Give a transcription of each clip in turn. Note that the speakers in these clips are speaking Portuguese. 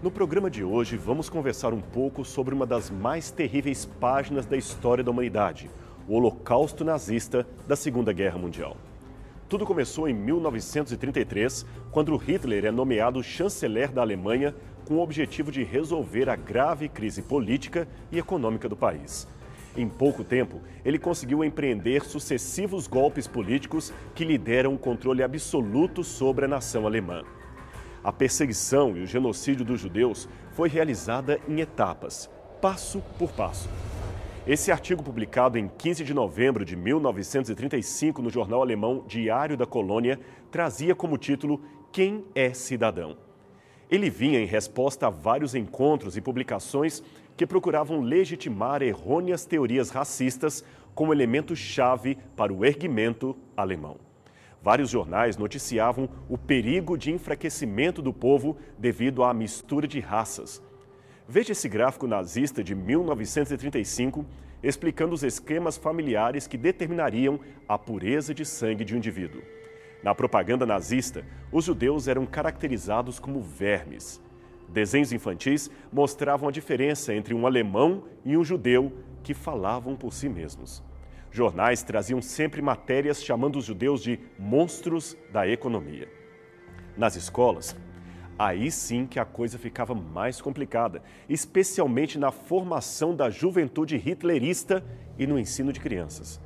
No programa de hoje, vamos conversar um pouco sobre uma das mais terríveis páginas da história da humanidade, o Holocausto Nazista da Segunda Guerra Mundial. Tudo começou em 1933, quando Hitler é nomeado chanceler da Alemanha com o objetivo de resolver a grave crise política e econômica do país. Em pouco tempo, ele conseguiu empreender sucessivos golpes políticos que lhe deram o controle absoluto sobre a nação alemã. A perseguição e o genocídio dos judeus foi realizada em etapas, passo por passo. Esse artigo, publicado em 15 de novembro de 1935 no jornal alemão Diário da Colônia, trazia como título Quem é Cidadão? Ele vinha em resposta a vários encontros e publicações que procuravam legitimar errôneas teorias racistas como elemento-chave para o erguimento alemão. Vários jornais noticiavam o perigo de enfraquecimento do povo devido à mistura de raças. Veja esse gráfico nazista de 1935 explicando os esquemas familiares que determinariam a pureza de sangue de um indivíduo. Na propaganda nazista, os judeus eram caracterizados como vermes. Desenhos infantis mostravam a diferença entre um alemão e um judeu que falavam por si mesmos. Jornais traziam sempre matérias chamando os judeus de monstros da economia. Nas escolas, aí sim que a coisa ficava mais complicada, especialmente na formação da juventude hitlerista e no ensino de crianças.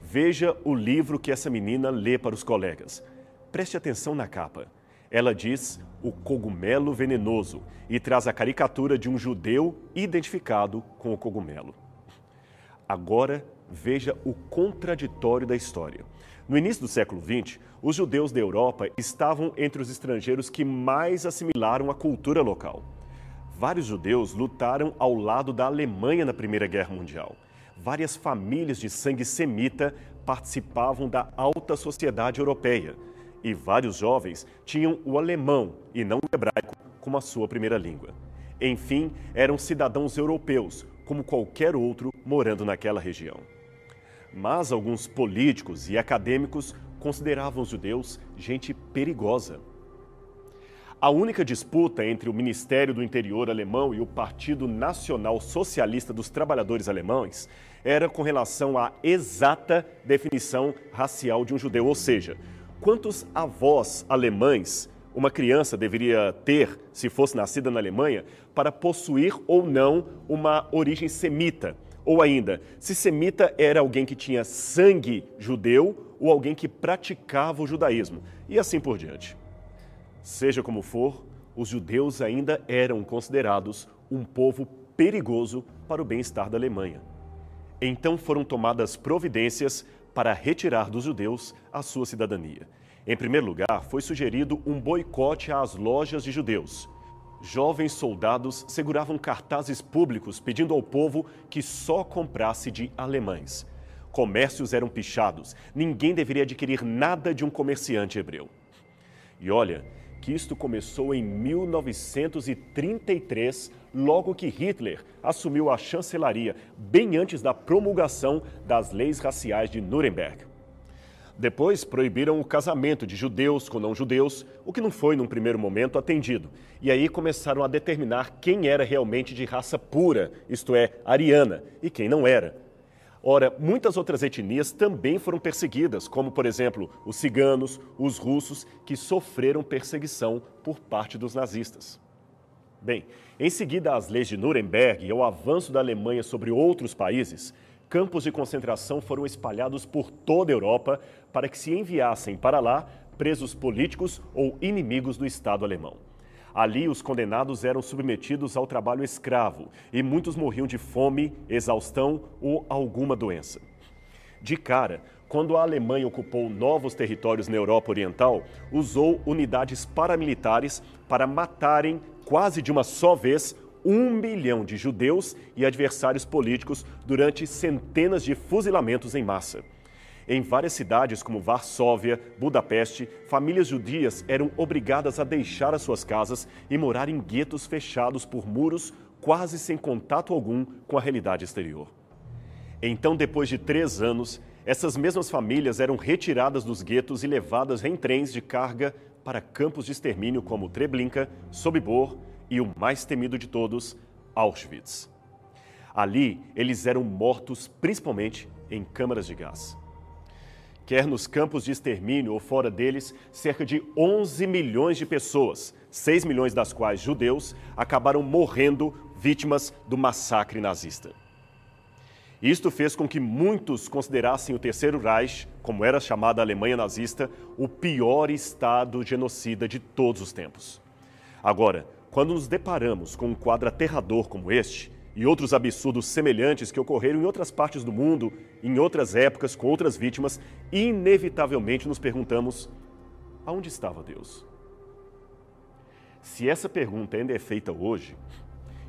Veja o livro que essa menina lê para os colegas. Preste atenção na capa. Ela diz o cogumelo venenoso e traz a caricatura de um judeu identificado com o cogumelo. Agora veja o contraditório da história. No início do século XX, os judeus da Europa estavam entre os estrangeiros que mais assimilaram a cultura local. Vários judeus lutaram ao lado da Alemanha na Primeira Guerra Mundial. Várias famílias de sangue semita participavam da alta sociedade europeia. E vários jovens tinham o alemão e não o hebraico como a sua primeira língua. Enfim, eram cidadãos europeus, como qualquer outro morando naquela região. Mas alguns políticos e acadêmicos consideravam os judeus gente perigosa. A única disputa entre o Ministério do Interior alemão e o Partido Nacional Socialista dos Trabalhadores Alemães era com relação à exata definição racial de um judeu, ou seja, quantos avós alemães uma criança deveria ter, se fosse nascida na Alemanha, para possuir ou não uma origem semita. Ou ainda, se semita era alguém que tinha sangue judeu ou alguém que praticava o judaísmo, e assim por diante. Seja como for, os judeus ainda eram considerados um povo perigoso para o bem-estar da Alemanha. Então foram tomadas providências para retirar dos judeus a sua cidadania. Em primeiro lugar, foi sugerido um boicote às lojas de judeus. Jovens soldados seguravam cartazes públicos pedindo ao povo que só comprasse de alemães. Comércios eram pichados, ninguém deveria adquirir nada de um comerciante hebreu. E olha que isto começou em 1933, logo que Hitler assumiu a chancelaria, bem antes da promulgação das leis raciais de Nuremberg. Depois proibiram o casamento de judeus com não-judeus, o que não foi, num primeiro momento, atendido. E aí começaram a determinar quem era realmente de raça pura, isto é, ariana, e quem não era. Ora, muitas outras etnias também foram perseguidas, como, por exemplo, os ciganos, os russos, que sofreram perseguição por parte dos nazistas. Bem, em seguida às leis de Nuremberg e ao avanço da Alemanha sobre outros países, campos de concentração foram espalhados por toda a Europa para que se enviassem para lá presos políticos ou inimigos do Estado alemão. Ali, os condenados eram submetidos ao trabalho escravo e muitos morriam de fome, exaustão ou alguma doença. De cara, quando a Alemanha ocupou novos territórios na Europa Oriental, usou unidades paramilitares para matarem, quase de uma só vez, um milhão de judeus e adversários políticos durante centenas de fuzilamentos em massa. Em várias cidades como Varsóvia, Budapeste, famílias judias eram obrigadas a deixar as suas casas e morar em guetos fechados por muros, quase sem contato algum com a realidade exterior. Então, depois de três anos, essas mesmas famílias eram retiradas dos guetos e levadas em trens de carga para campos de extermínio como Treblinka, Sobibor e o mais temido de todos, Auschwitz. Ali, eles eram mortos principalmente em câmaras de gás. Quer nos campos de extermínio ou fora deles, cerca de 11 milhões de pessoas, 6 milhões das quais judeus, acabaram morrendo vítimas do massacre nazista. Isto fez com que muitos considerassem o Terceiro Reich, como era chamada a Alemanha nazista, o pior estado genocida de todos os tempos. Agora, quando nos deparamos com um quadro aterrador como este, e outros absurdos semelhantes que ocorreram em outras partes do mundo, em outras épocas, com outras vítimas, inevitavelmente nos perguntamos: aonde estava Deus? Se essa pergunta ainda é feita hoje,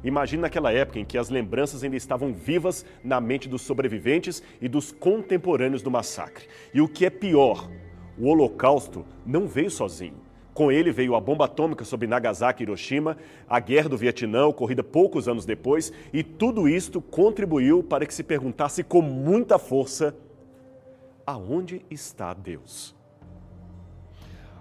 Imagine naquela época em que as lembranças ainda estavam vivas na mente dos sobreviventes e dos contemporâneos do massacre. E o que é pior, o Holocausto não veio sozinho. Com ele veio a bomba atômica sobre Nagasaki e Hiroshima, a guerra do Vietnã, ocorrida poucos anos depois, e tudo isto contribuiu para que se perguntasse com muita força: aonde está Deus?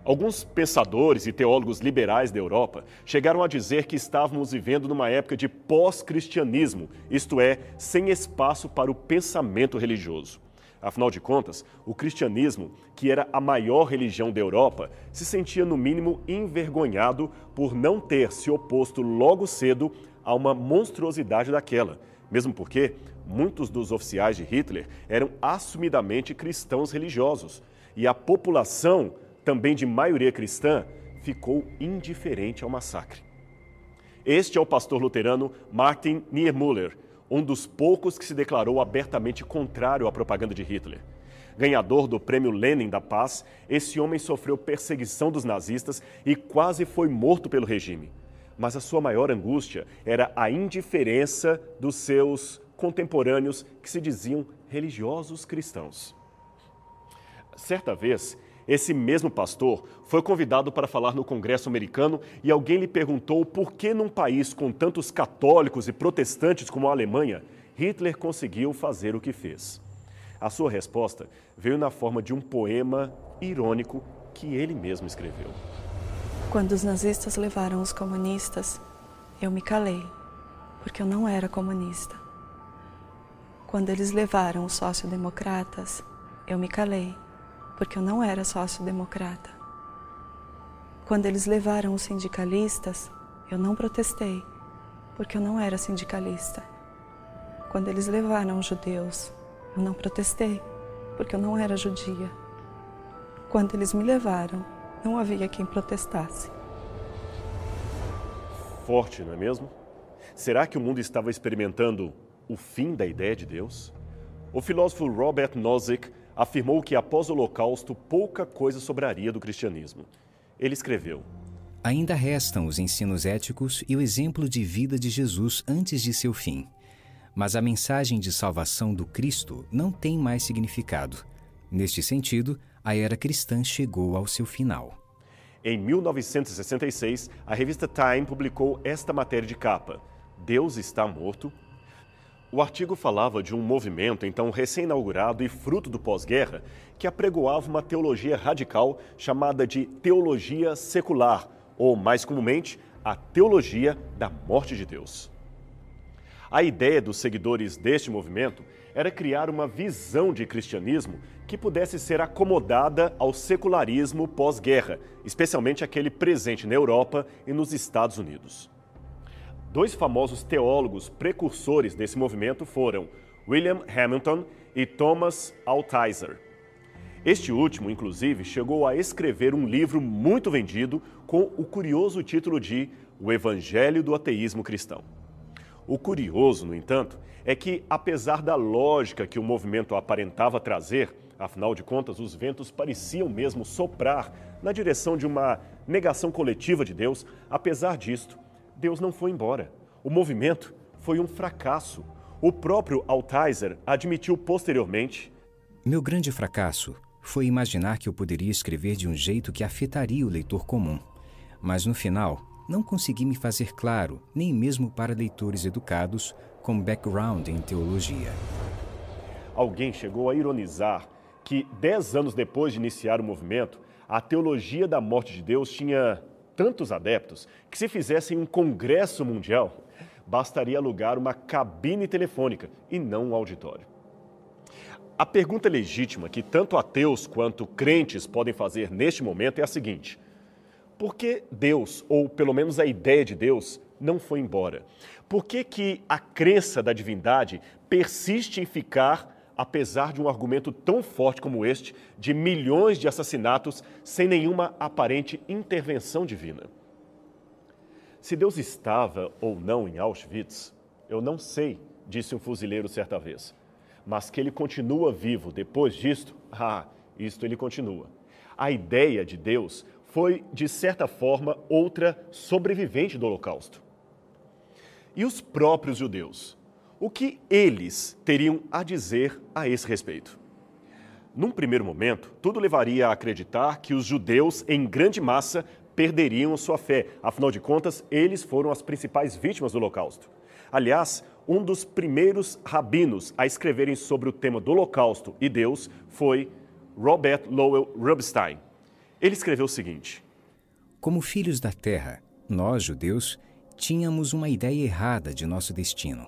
Alguns pensadores e teólogos liberais da Europa chegaram a dizer que estávamos vivendo numa época de pós-cristianismo, isto é, sem espaço para o pensamento religioso. Afinal de contas, o cristianismo, que era a maior religião da Europa, se sentia no mínimo envergonhado por não ter se oposto logo cedo a uma monstruosidade daquela, mesmo porque muitos dos oficiais de Hitler eram assumidamente cristãos religiosos e a população também de maioria cristã, ficou indiferente ao massacre. Este é o pastor luterano Martin Niemöller, um dos poucos que se declarou abertamente contrário à propaganda de Hitler. Ganhador do Prêmio Lenin da Paz, esse homem sofreu perseguição dos nazistas e quase foi morto pelo regime. Mas a sua maior angústia era a indiferença dos seus contemporâneos que se diziam religiosos cristãos. Certa vez, esse mesmo pastor foi convidado para falar no Congresso americano e alguém lhe perguntou por que, num país com tantos católicos e protestantes como a Alemanha, Hitler conseguiu fazer o que fez. A sua resposta veio na forma de um poema irônico que ele mesmo escreveu. Quando os nazistas levaram os comunistas, eu me calei, porque eu não era comunista. Quando eles levaram os sociodemocratas, eu me calei, porque eu não era sócio-democrata. Quando eles levaram os sindicalistas, eu não protestei, porque eu não era sindicalista. Quando eles levaram os judeus, eu não protestei, porque eu não era judia. Quando eles me levaram, não havia quem protestasse. Forte, não é mesmo? Será que o mundo estava experimentando o fim da ideia de Deus? O filósofo Robert Nozick afirmou que após o Holocausto pouca coisa sobraria do cristianismo. Ele escreveu: Ainda restam os ensinos éticos e o exemplo de vida de Jesus antes de seu fim. Mas a mensagem de salvação do Cristo não tem mais significado. Neste sentido, a era cristã chegou ao seu final. Em 1966, a revista Time publicou esta matéria de capa: Deus está morto o artigo falava de um movimento, então recém-inaugurado e fruto do pós-guerra, que apregoava uma teologia radical chamada de teologia secular, ou mais comumente, a teologia da morte de Deus. A ideia dos seguidores deste movimento era criar uma visão de cristianismo que pudesse ser acomodada ao secularismo pós-guerra, especialmente aquele presente na Europa e nos Estados Unidos. Dois famosos teólogos precursores desse movimento foram William Hamilton e Thomas Altizer. Este último, inclusive, chegou a escrever um livro muito vendido com o curioso título de O Evangelho do Ateísmo Cristão. O curioso, no entanto, é que, apesar da lógica que o movimento aparentava trazer, afinal de contas, os ventos pareciam mesmo soprar na direção de uma negação coletiva de Deus, apesar disto, Deus não foi embora. O movimento foi um fracasso. O próprio Altizer admitiu posteriormente: Meu grande fracasso foi imaginar que eu poderia escrever de um jeito que afetaria o leitor comum. Mas no final, não consegui me fazer claro, nem mesmo para leitores educados com background em teologia. Alguém chegou a ironizar que, dez anos depois de iniciar o movimento, a teologia da morte de Deus tinha tantos adeptos que, se fizessem um congresso mundial, bastaria alugar uma cabine telefônica e não um auditório. A pergunta legítima que tanto ateus quanto crentes podem fazer neste momento é a seguinte: por que Deus, ou pelo menos a ideia de Deus, não foi embora? Por que, que a crença da divindade persiste em ficar, apesar de um argumento tão forte como este, de milhões de assassinatos sem nenhuma aparente intervenção divina? Se Deus estava ou não em Auschwitz, eu não sei, disse um fuzileiro certa vez. Mas que ele continua vivo depois disto, ah, isto ele continua. A ideia de Deus foi, de certa forma, outra sobrevivente do Holocausto. E os próprios judeus? O que eles teriam a dizer a esse respeito? Num primeiro momento, tudo levaria a acreditar que os judeus, em grande massa, perderiam sua fé. Afinal de contas, eles foram as principais vítimas do Holocausto. Aliás, um dos primeiros rabinos a escreverem sobre o tema do Holocausto e Deus foi Robert Lowell Rubinstein. Ele escreveu o seguinte: Como filhos da terra, nós, judeus, tínhamos uma ideia errada de nosso destino.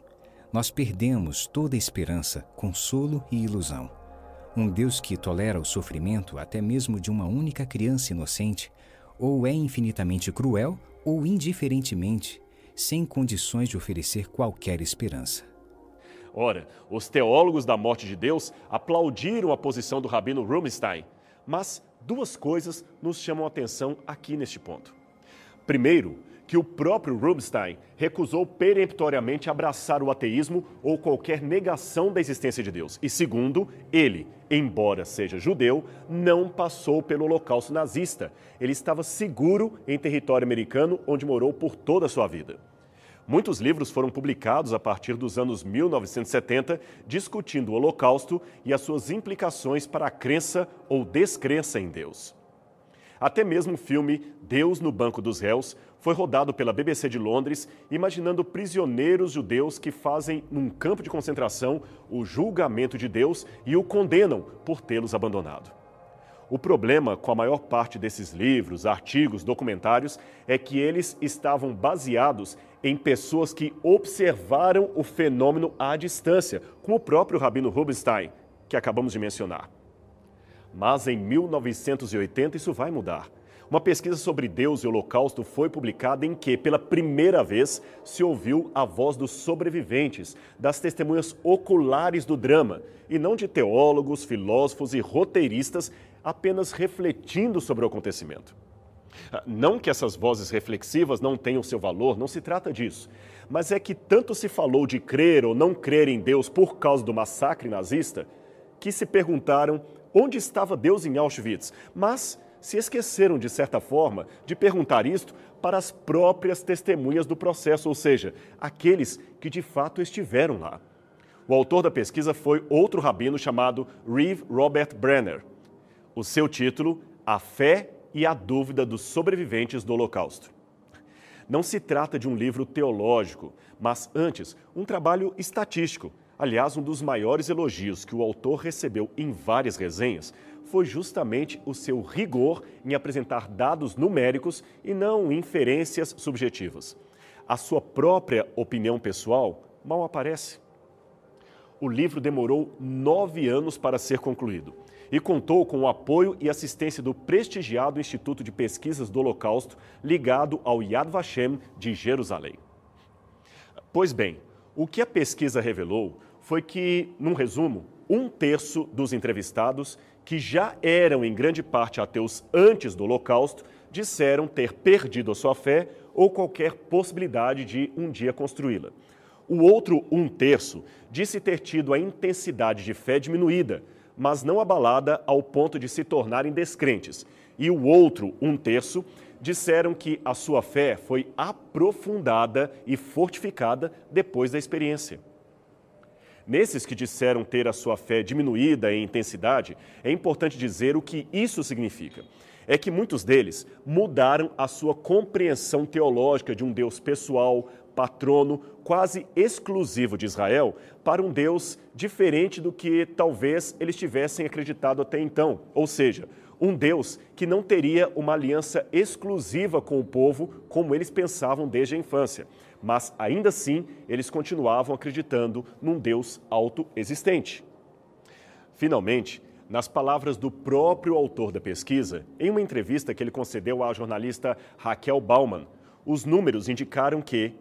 Nós perdemos toda esperança, consolo e ilusão. Um Deus que tolera o sofrimento até mesmo de uma única criança inocente ou é infinitamente cruel ou indiferentemente, sem condições de oferecer qualquer esperança. Ora, os teólogos da morte de Deus aplaudiram a posição do rabino Rubinstein, mas duas coisas nos chamam a atenção aqui neste ponto. Primeiro, que o próprio Rubinstein recusou peremptoriamente abraçar o ateísmo ou qualquer negação da existência de Deus. E segundo, ele, embora seja judeu, não passou pelo holocausto nazista. Ele estava seguro em território americano, onde morou por toda a sua vida. Muitos livros foram publicados a partir dos anos 1970 discutindo o Holocausto e as suas implicações para a crença ou descrença em Deus. Até mesmo o filme Deus no Banco dos Réus foi rodado pela BBC de Londres, imaginando prisioneiros judeus que fazem num campo de concentração o julgamento de Deus e o condenam por tê-los abandonado. O problema com a maior parte desses livros, artigos, documentários é que eles estavam baseados em pessoas que observaram o fenômeno à distância, como o próprio Rabino Rubinstein, que acabamos de mencionar. Mas em 1980 isso vai mudar. Uma pesquisa sobre Deus e o Holocausto foi publicada em que, pela primeira vez, se ouviu a voz dos sobreviventes, das testemunhas oculares do drama, e não de teólogos, filósofos e roteiristas apenas refletindo sobre o acontecimento. Não que essas vozes reflexivas não tenham seu valor, não se trata disso. Mas é que tanto se falou de crer ou não crer em Deus por causa do massacre nazista, que se perguntaram onde estava Deus em Auschwitz, mas se esqueceram, de certa forma, de perguntar isto para as próprias testemunhas do processo, ou seja, aqueles que de fato estiveram lá. O autor da pesquisa foi outro rabino chamado Reeve Robert Brenner. O seu título, A Fé e a Dúvida dos Sobreviventes do Holocausto. Não se trata de um livro teológico, mas antes, um trabalho estatístico. Aliás, um dos maiores elogios que o autor recebeu em várias resenhas foi justamente o seu rigor em apresentar dados numéricos e não inferências subjetivas. A sua própria opinião pessoal mal aparece. O livro demorou nove anos para ser concluído e contou com o apoio e assistência do prestigiado Instituto de Pesquisas do Holocausto, ligado ao Yad Vashem de Jerusalém. Pois bem, o que a pesquisa revelou foi que, num resumo, um terço dos entrevistados que já eram em grande parte ateus antes do Holocausto, disseram ter perdido a sua fé ou qualquer possibilidade de um dia construí-la. O outro um terço disse ter tido a intensidade de fé diminuída, mas não abalada ao ponto de se tornarem descrentes. E o outro um terço disseram que a sua fé foi aprofundada e fortificada depois da experiência. Nesses que disseram ter a sua fé diminuída em intensidade, é importante dizer o que isso significa. É que muitos deles mudaram a sua compreensão teológica de um Deus pessoal, patrono, quase exclusivo de Israel, para um Deus diferente do que talvez eles tivessem acreditado até então. Ou seja, Um Deus que não teria uma aliança exclusiva com o povo, como eles pensavam desde a infância. Mas ainda assim, eles continuavam acreditando num Deus autoexistente. Finalmente, nas palavras do próprio autor da pesquisa, em uma entrevista que ele concedeu à jornalista Raquel Bauman, os números indicaram que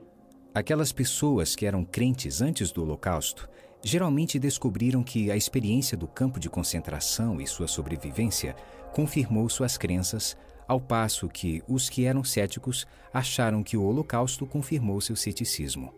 aquelas pessoas que eram crentes antes do Holocausto geralmente descobriram que a experiência do campo de concentração e sua sobrevivência confirmou suas crenças, ao passo que os que eram céticos acharam que o Holocausto confirmou seu ceticismo.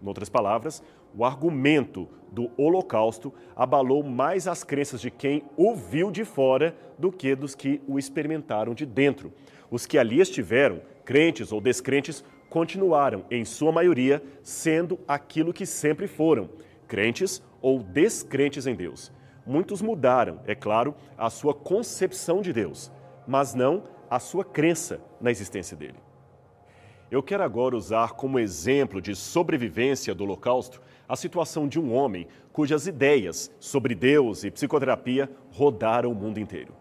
Em outras palavras, o argumento do Holocausto abalou mais as crenças de quem o viu de fora do que dos que o experimentaram de dentro. Os que ali estiveram, crentes ou descrentes, continuaram, em sua maioria, sendo aquilo que sempre foram, crentes ou descrentes em Deus. Muitos mudaram, é claro, a sua concepção de Deus, mas não a sua crença na existência dele. Eu quero agora usar como exemplo de sobrevivência do Holocausto a situação de um homem cujas ideias sobre Deus e psicoterapia rodaram o mundo inteiro.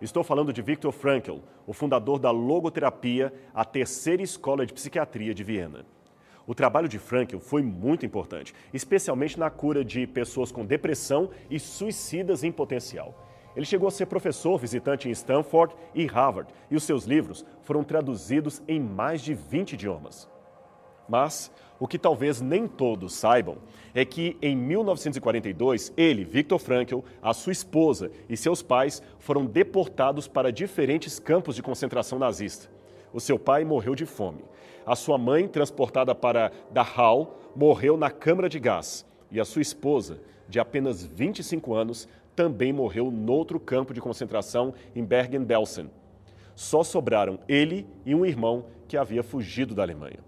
Estou falando de Viktor Frankl, o fundador da logoterapia, a terceira escola de psiquiatria de Viena. O trabalho de Frankl foi muito importante, especialmente na cura de pessoas com depressão e suicidas em potencial. Ele chegou a ser professor visitante em Stanford e Harvard, e os seus livros foram traduzidos em mais de 20 idiomas. Mas o que talvez nem todos saibam é que em 1942, ele, Viktor Frankl, a sua esposa e seus pais foram deportados para diferentes campos de concentração nazista. O seu pai morreu de fome. A sua mãe, transportada para Dachau, morreu na câmara de gás. E a sua esposa, de apenas 25 anos, também morreu noutro campo de concentração em Bergen-Belsen. Só sobraram ele e um irmão que havia fugido da Alemanha.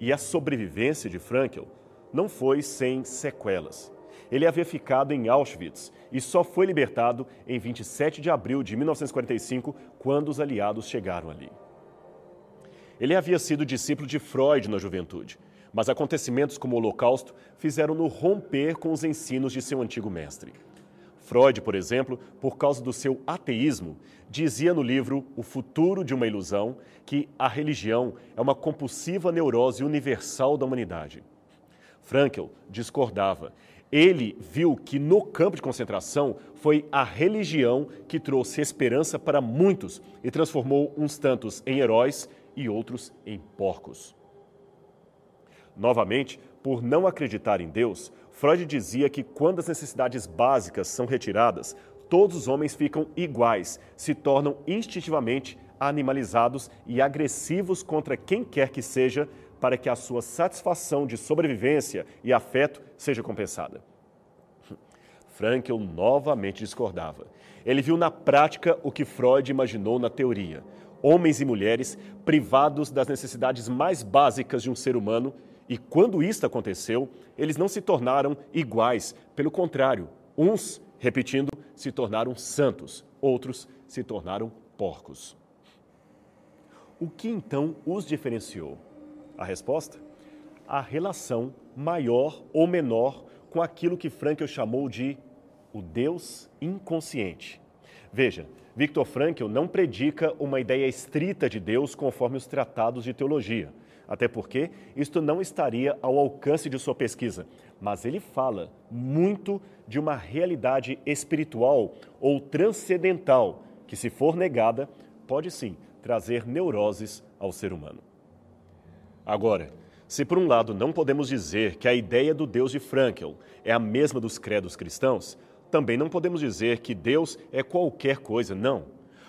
E a sobrevivência de Frankl não foi sem sequelas. Ele havia ficado em Auschwitz e só foi libertado em 27 de abril de 1945, quando os aliados chegaram ali. Ele havia sido discípulo de Freud na juventude, mas acontecimentos como o Holocausto fizeram-no romper com os ensinos de seu antigo mestre. Freud, por exemplo, por causa do seu ateísmo, dizia no livro O Futuro de uma Ilusão que a religião é uma compulsiva neurose universal da humanidade. Frankl discordava ele viu que no campo de concentração foi a religião que trouxe esperança para muitos e transformou uns tantos em heróis e outros em porcos. Novamente, por não acreditar em Deus, Freud dizia que quando as necessidades básicas são retiradas, todos os homens ficam iguais, se tornam instintivamente animalizados e agressivos contra quem quer que seja, para que a sua satisfação de sobrevivência e afeto seja compensada. Frankl novamente discordava. Ele viu na prática o que Freud imaginou na teoria: homens e mulheres privados das necessidades mais básicas de um ser humano, e quando isto aconteceu, eles não se tornaram iguais, pelo contrário, uns, repetindo, se tornaram santos, outros se tornaram porcos. O que então os diferenciou? A resposta? A relação maior ou menor com aquilo que Frankl chamou de o Deus inconsciente. Veja, Victor Frankl não predica uma ideia estrita de Deus conforme os tratados de teologia, até porque isto não estaria ao alcance de sua pesquisa, mas ele fala muito de uma realidade espiritual ou transcendental que, se for negada, pode sim trazer neuroses ao ser humano. Agora, se por um lado não podemos dizer que a ideia do Deus de Frankl é a mesma dos credos cristãos, também não podemos dizer que Deus é qualquer coisa, não.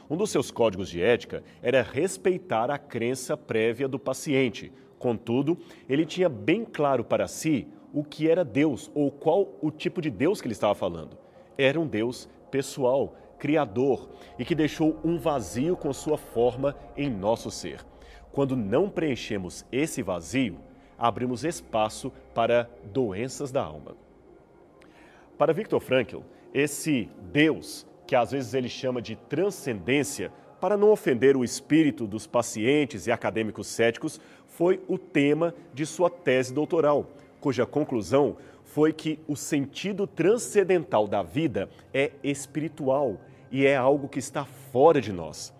Um dos seus códigos de ética era respeitar a crença prévia do paciente. Contudo, ele tinha bem claro para si o que era Deus ou qual o tipo de Deus que ele estava falando. Era um Deus pessoal, criador e que deixou um vazio com sua forma em nosso ser. Quando não preenchemos esse vazio, abrimos espaço para doenças da alma. Para Viktor Frankl, esse Deus, que às vezes ele chama de transcendência, para não ofender o espírito dos pacientes e acadêmicos céticos, foi o tema de sua tese doutoral, cuja conclusão foi que o sentido transcendental da vida é espiritual e é algo que está fora de nós.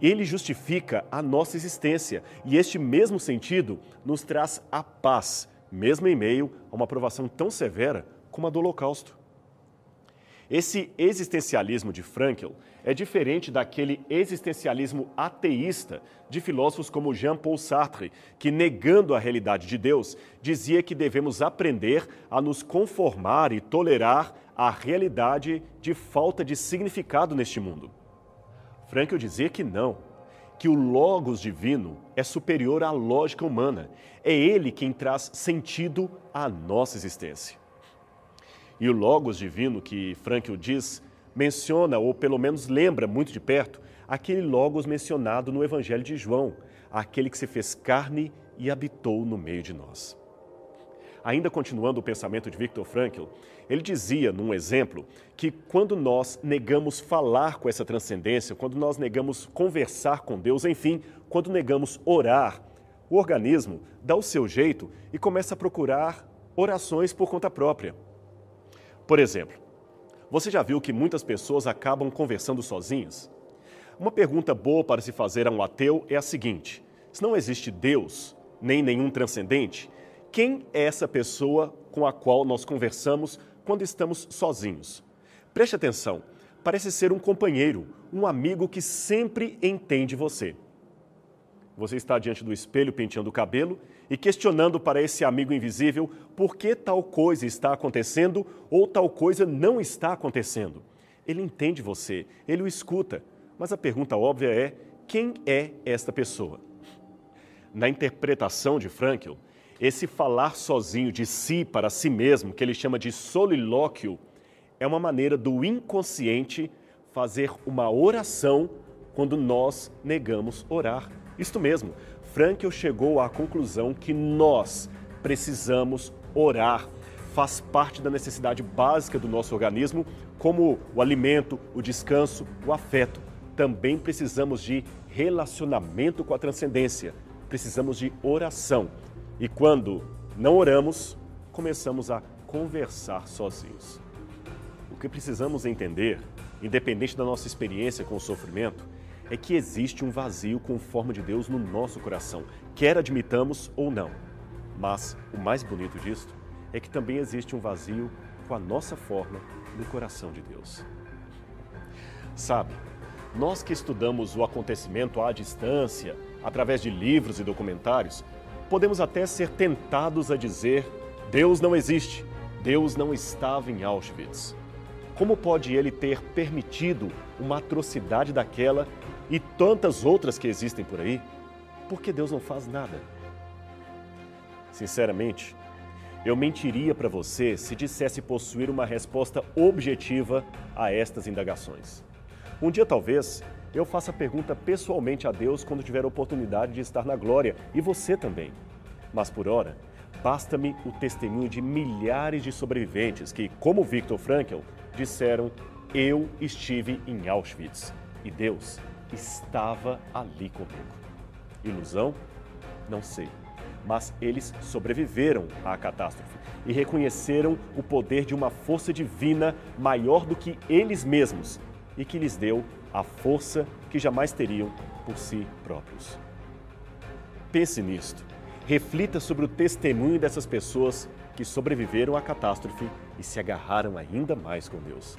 Ele justifica a nossa existência e este mesmo sentido nos traz a paz, mesmo em meio a uma provação tão severa como a do Holocausto. Esse existencialismo de Frankl é diferente daquele existencialismo ateísta de filósofos como Jean-Paul Sartre, que, negando a realidade de Deus, dizia que devemos aprender a nos conformar e tolerar a realidade de falta de significado neste mundo. Frankl dizia que não, que o Logos divino é superior à lógica humana. É ele quem traz sentido à nossa existência. E o Logos divino que Frankl diz menciona, ou pelo menos lembra muito de perto, aquele Logos mencionado no Evangelho de João, aquele que se fez carne e habitou no meio de nós. Ainda continuando o pensamento de Viktor Frankl, ele dizia, num exemplo, que quando nós negamos falar com essa transcendência, quando nós negamos conversar com Deus, enfim, quando negamos orar, o organismo dá o seu jeito e começa a procurar orações por conta própria. Por exemplo, você já viu que muitas pessoas acabam conversando sozinhas? Uma pergunta boa para se fazer a um ateu é a seguinte: se não existe Deus, nem nenhum transcendente, quem é essa pessoa com a qual nós conversamos quando estamos sozinhos? Preste atenção, parece ser um companheiro, um amigo que sempre entende você. Você está diante do espelho penteando o cabelo e questionando para esse amigo invisível por que tal coisa está acontecendo ou tal coisa não está acontecendo. Ele entende você, ele o escuta, mas a pergunta óbvia é: quem é esta pessoa? Na interpretação de Frankl, esse falar sozinho de si para si mesmo, que ele chama de solilóquio, é uma maneira do inconsciente fazer uma oração quando nós negamos orar. Isto mesmo, Frankel chegou à conclusão que nós precisamos orar. Faz parte da necessidade básica do nosso organismo, como o alimento, o descanso, o afeto. Também precisamos de relacionamento com a transcendência. Precisamos de oração. E quando não oramos, começamos a conversar sozinhos. O que precisamos entender, independente da nossa experiência com o sofrimento, é que existe um vazio com forma de Deus no nosso coração, quer admitamos ou não. Mas o mais bonito disto é que também existe um vazio com a nossa forma no coração de Deus. Sabe, nós que estudamos o acontecimento à distância, através de livros e documentários, podemos até ser tentados a dizer: Deus não existe, Deus não estava em Auschwitz. Como pode ele ter permitido uma atrocidade daquela e tantas outras que existem por aí, porque Deus não faz nada. Sinceramente, eu mentiria para você se dissesse possuir uma resposta objetiva a estas indagações. Um dia, talvez, eu faça a pergunta pessoalmente a Deus quando tiver a oportunidade de estar na glória, e você também. Mas por ora, basta-me o testemunho de milhares de sobreviventes que, como Viktor Frankl, disseram: Eu estive em Auschwitz e Deus estava ali comigo. Ilusão? Não sei. Mas eles sobreviveram à catástrofe e reconheceram o poder de uma força divina maior do que eles mesmos e que lhes deu a força que jamais teriam por si próprios. Pense nisto. Reflita sobre o testemunho dessas pessoas que sobreviveram à catástrofe e se agarraram ainda mais com Deus.